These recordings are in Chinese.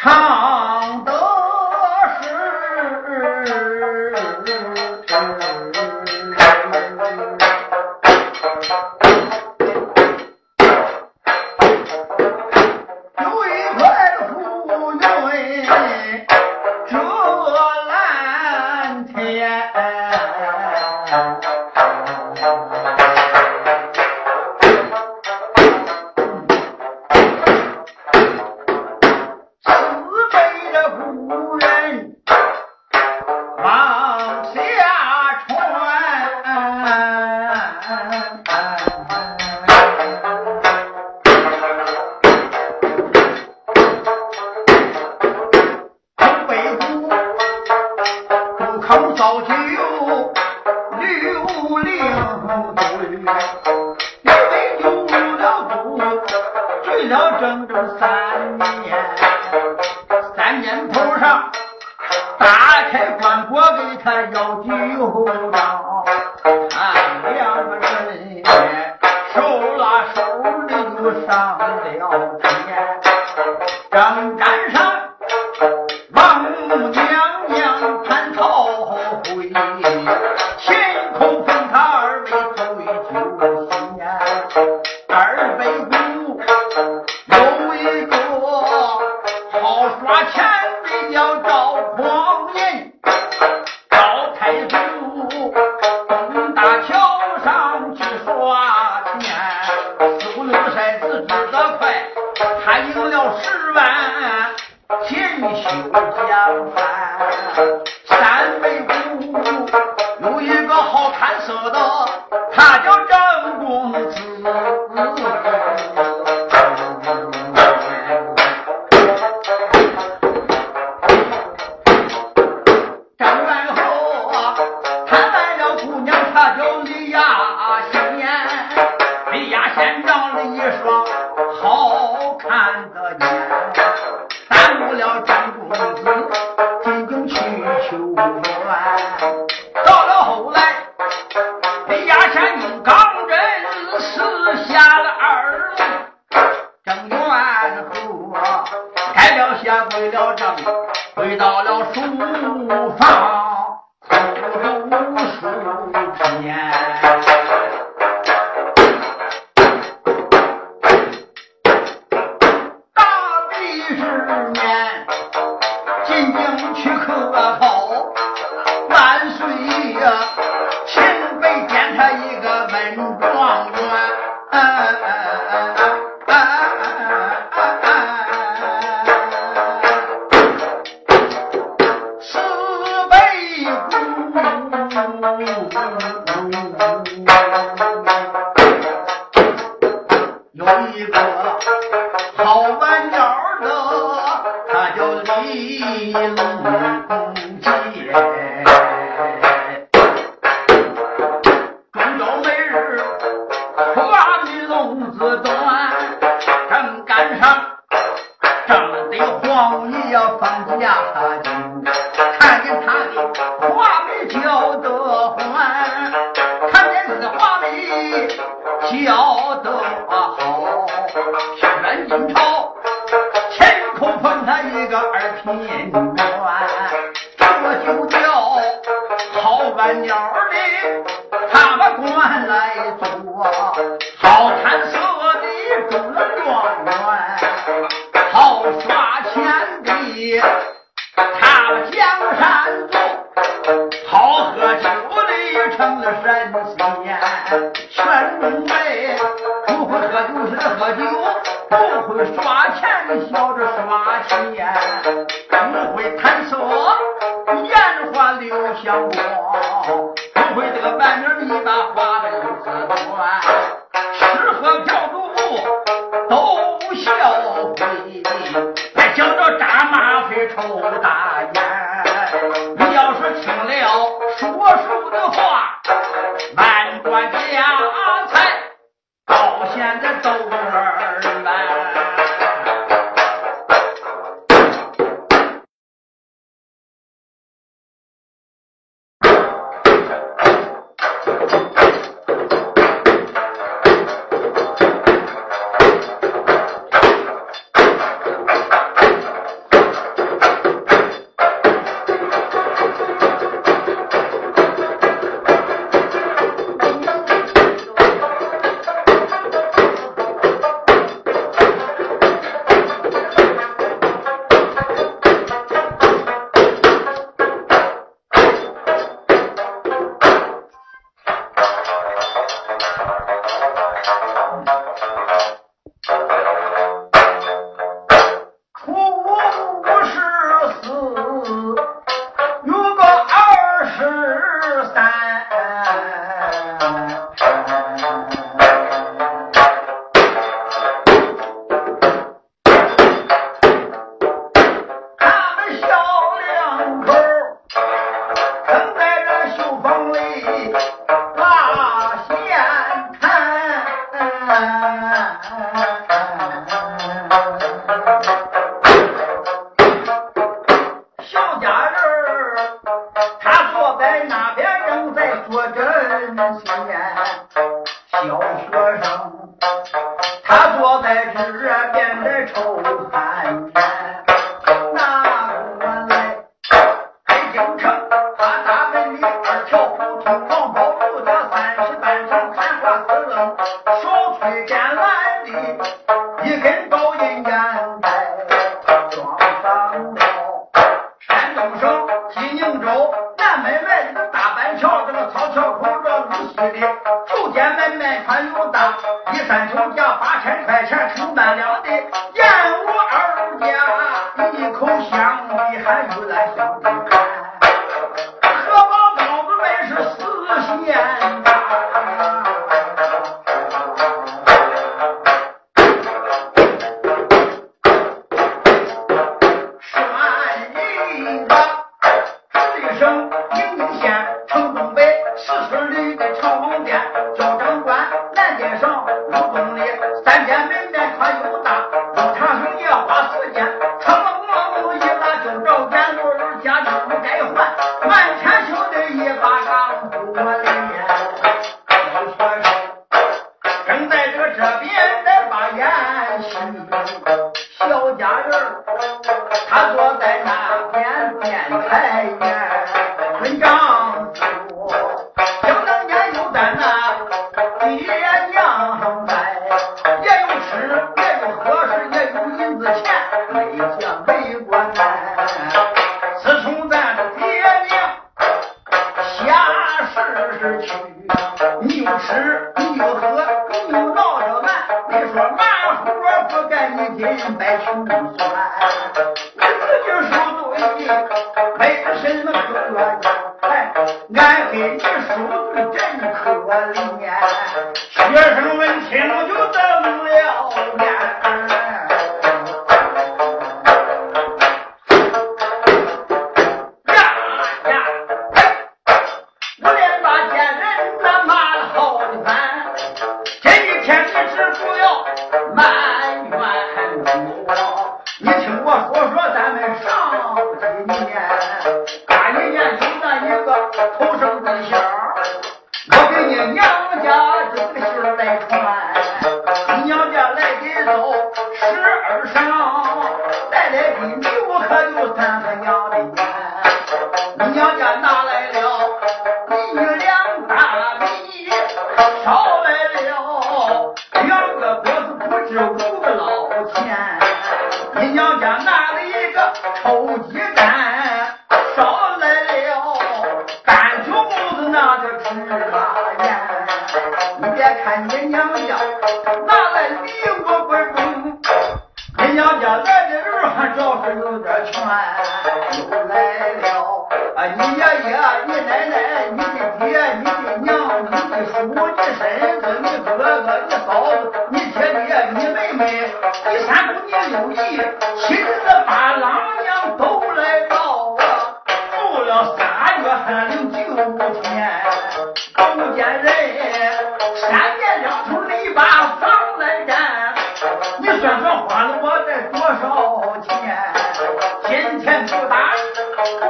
唱。अच्छा 踏了江山路，好喝酒的成了神仙。全众们，不会喝酒是喝酒，不会耍钱的笑着耍钱。老天，你娘家那？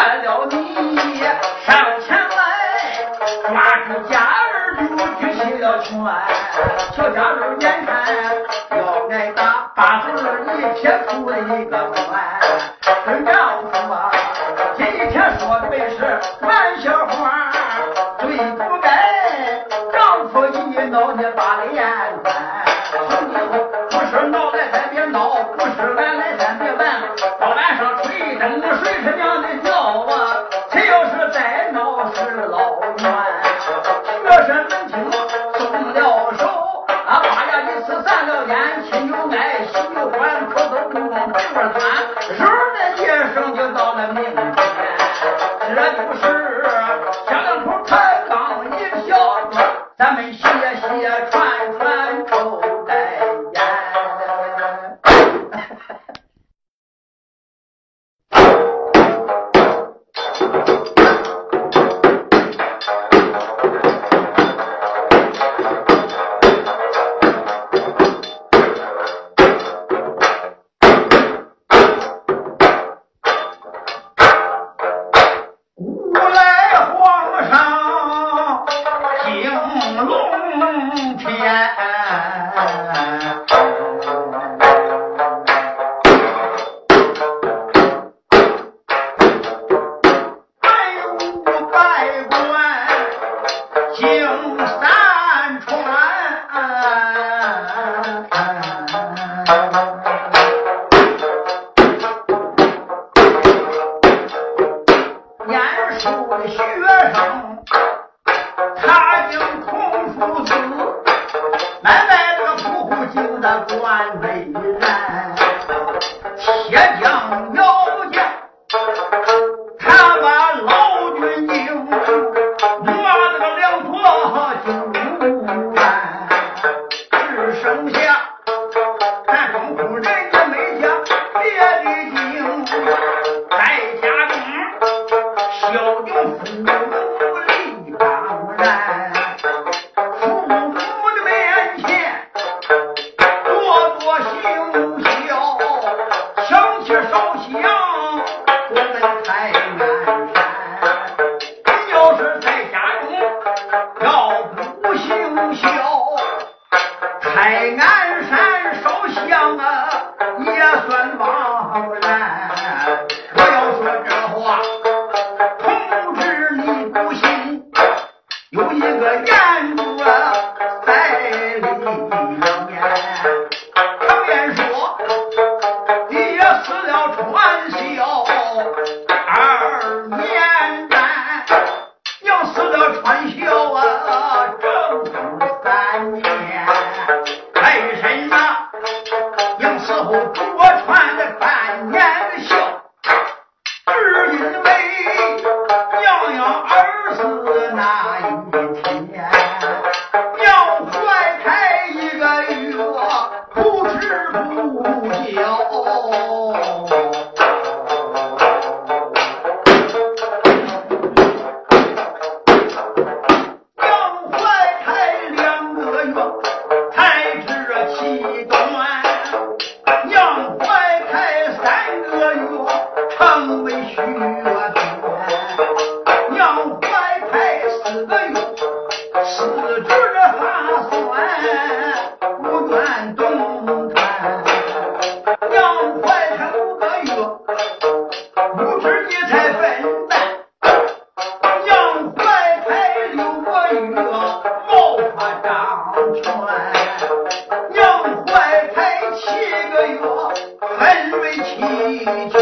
为了你上前来抓住家儿就举起了拳小家伙眼看要挨打把儿一撇吐了一个。咱们洗呀洗呀几个月，还没起劲。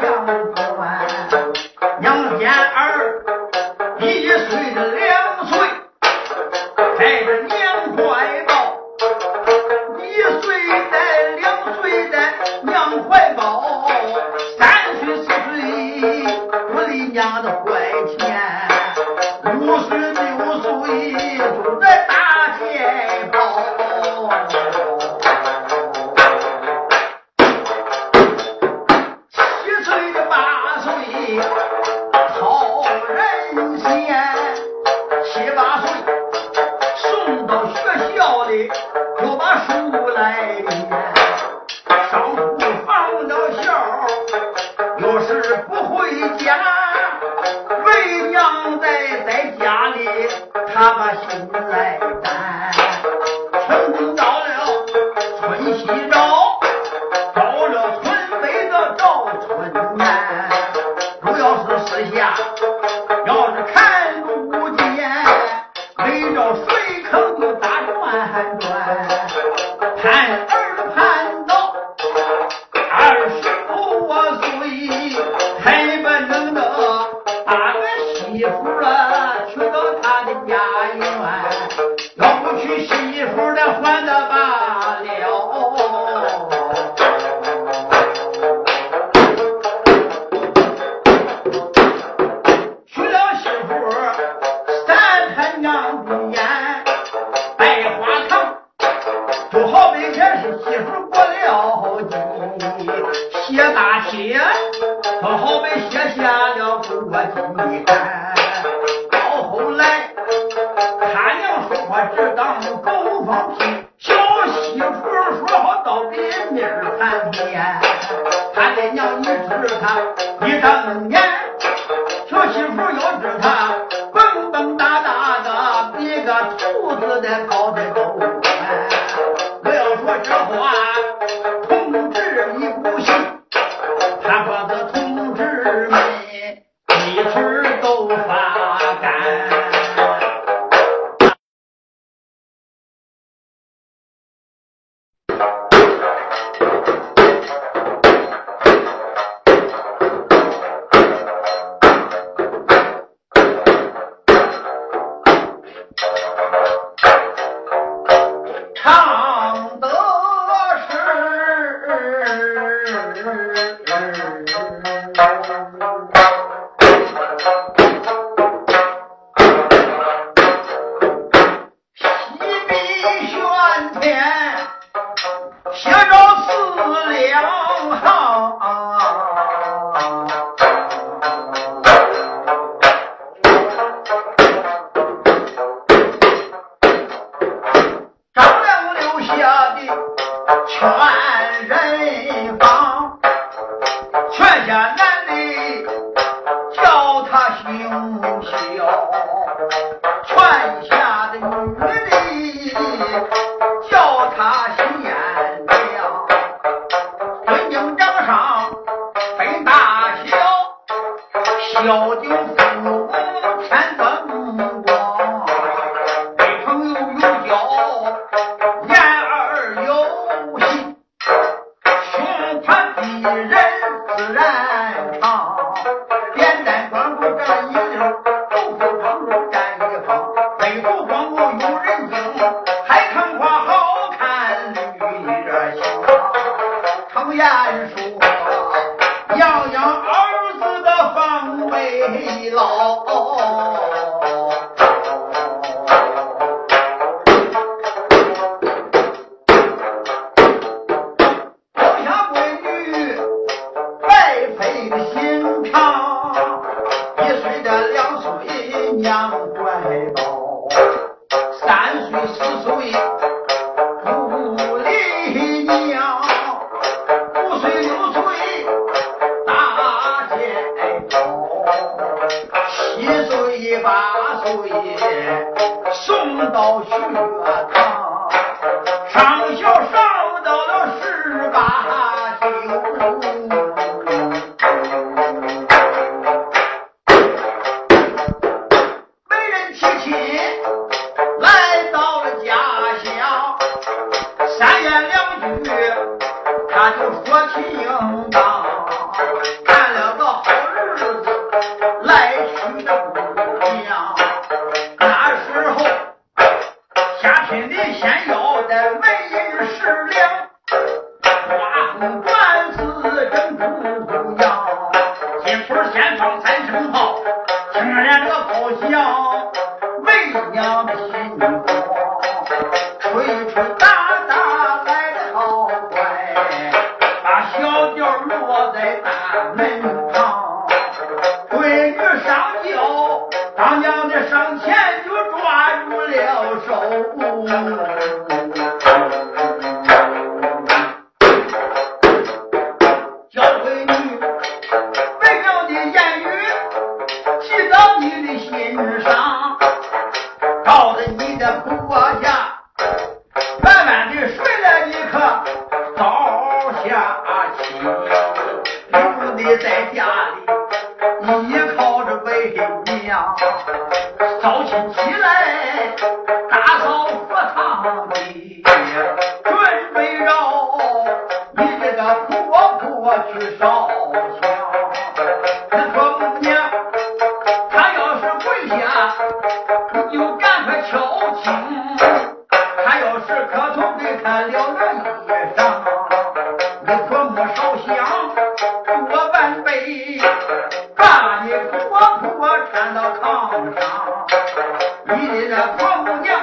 Come on. 家，为娘在在家里，他把心来。我听的这婆母娘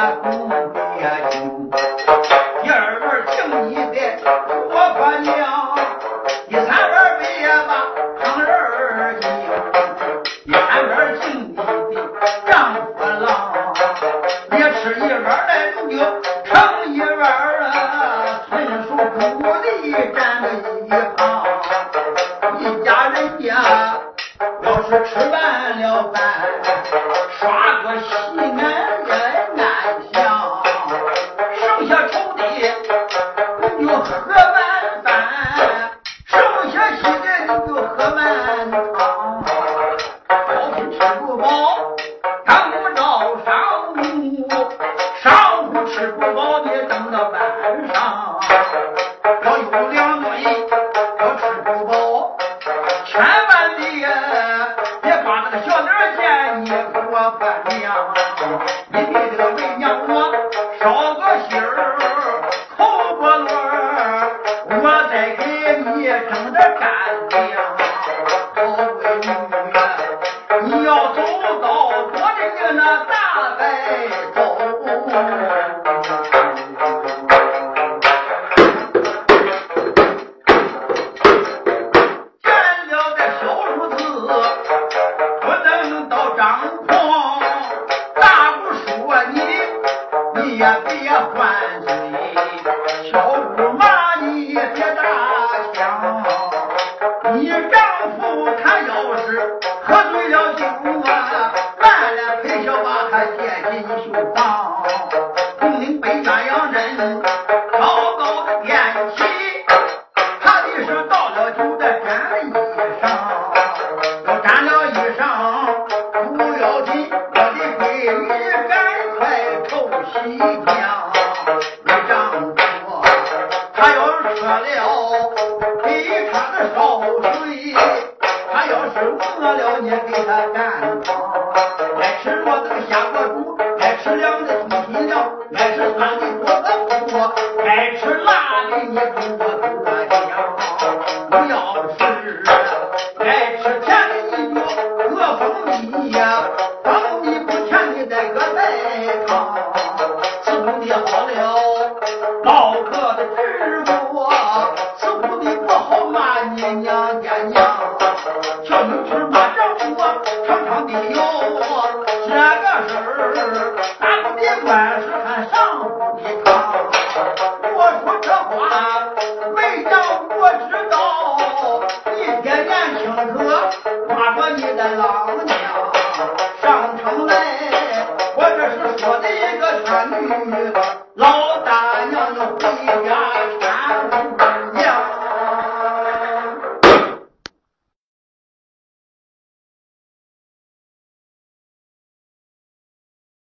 把上